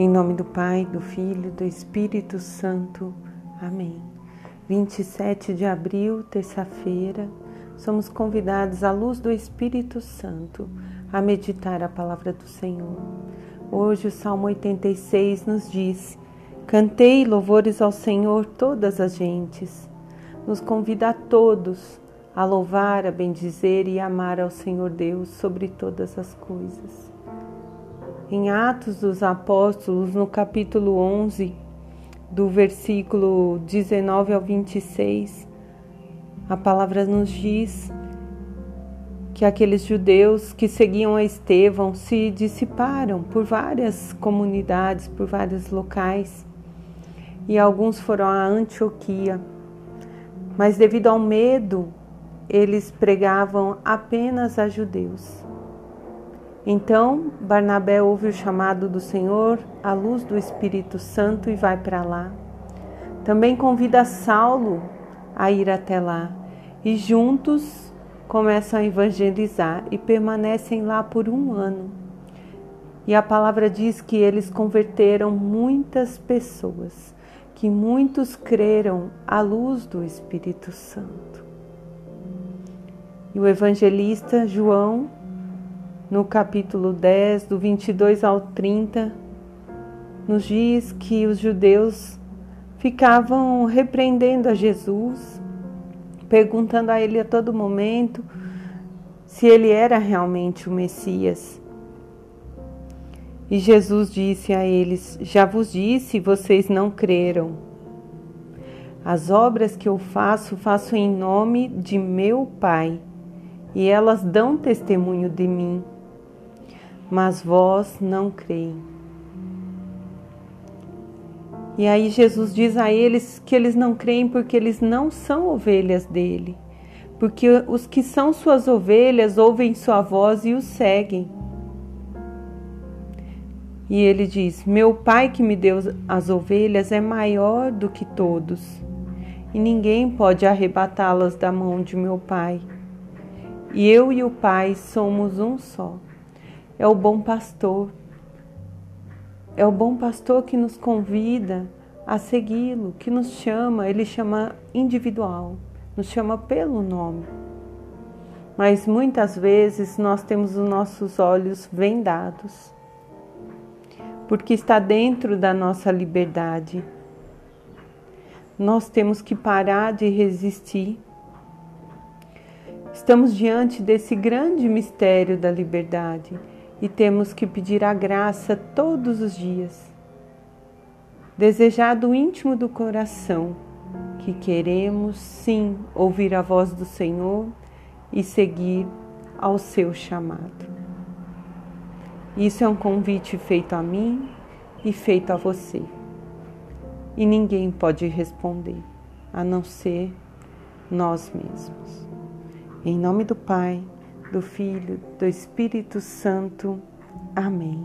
Em nome do Pai, do Filho, do Espírito Santo. Amém. 27 de abril, terça-feira, somos convidados à luz do Espírito Santo a meditar a palavra do Senhor. Hoje o Salmo 86 nos diz: Cantei louvores ao Senhor todas as gentes. Nos convida a todos a louvar, a bendizer e amar ao Senhor Deus sobre todas as coisas. Em Atos dos Apóstolos, no capítulo 11, do versículo 19 ao 26, a palavra nos diz que aqueles judeus que seguiam a Estevão se dissiparam por várias comunidades, por vários locais, e alguns foram a Antioquia. Mas devido ao medo, eles pregavam apenas a judeus. Então Barnabé ouve o chamado do Senhor à luz do Espírito Santo e vai para lá. Também convida Saulo a ir até lá e juntos começam a evangelizar e permanecem lá por um ano. E a palavra diz que eles converteram muitas pessoas, que muitos creram à luz do Espírito Santo. E o evangelista João no capítulo 10, do 22 ao 30, nos diz que os judeus ficavam repreendendo a Jesus, perguntando a ele a todo momento se ele era realmente o Messias. E Jesus disse a eles: Já vos disse, vocês não creram. As obras que eu faço, faço em nome de meu Pai, e elas dão testemunho de mim mas vós não creem. E aí Jesus diz a eles que eles não creem porque eles não são ovelhas dele, porque os que são suas ovelhas ouvem sua voz e o seguem. E ele diz: Meu pai que me deu as ovelhas é maior do que todos, e ninguém pode arrebatá-las da mão de meu pai. E eu e o pai somos um só é o bom pastor. É o bom pastor que nos convida a segui-lo, que nos chama, ele chama individual, nos chama pelo nome. Mas muitas vezes nós temos os nossos olhos vendados, porque está dentro da nossa liberdade. Nós temos que parar de resistir. Estamos diante desse grande mistério da liberdade e temos que pedir a graça todos os dias. Desejar do íntimo do coração que queremos sim ouvir a voz do Senhor e seguir ao seu chamado. Isso é um convite feito a mim e feito a você. E ninguém pode responder a não ser nós mesmos. Em nome do Pai do Filho, do Espírito Santo. Amém.